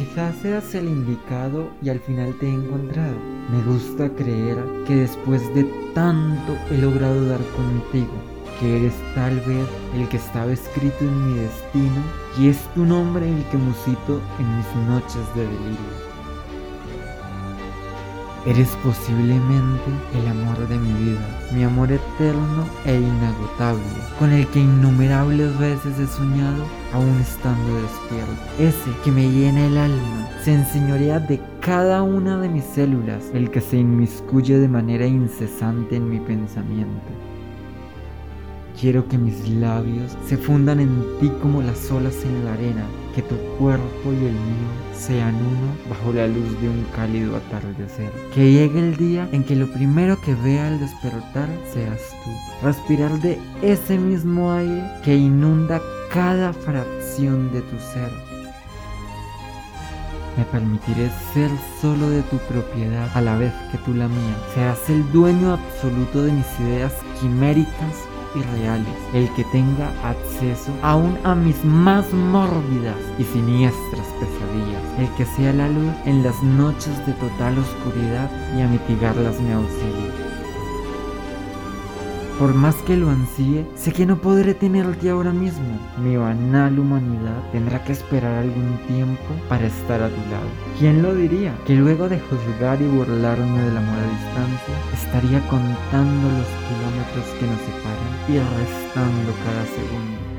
Quizás seas el indicado y al final te he encontrado. Me gusta creer que después de tanto he logrado dar contigo, que eres tal vez el que estaba escrito en mi destino y es tu nombre el que musito en mis noches de delirio. Eres posiblemente el amor de mi vida, mi amor eterno e inagotable, con el que innumerables veces he soñado aún estando despierto. Ese que me llena el alma, se enseñorea de cada una de mis células, el que se inmiscuye de manera incesante en mi pensamiento. Quiero que mis labios se fundan en ti como las olas en la arena, que tu cuerpo y el mío sean uno bajo la luz de un cálido atardecer. Que llegue el día en que lo primero que vea al despertar seas tú. Respirar de ese mismo aire que inunda cada fracción de tu ser. Me permitiré ser solo de tu propiedad a la vez que tú la mía. Seas el dueño absoluto de mis ideas quiméricas y reales, el que tenga acceso aún a mis más mórbidas y siniestras pesadillas, el que sea la luz en las noches de total oscuridad y a mitigarlas me auxilie. Por más que lo ansíe, sé que no podré tenerte ahora mismo. Mi banal humanidad tendrá que esperar algún tiempo para estar a tu lado. ¿Quién lo diría? Que luego de juzgar y burlarme del amor a distancia, estaría contando los kilómetros que nos separan y restando cada segundo.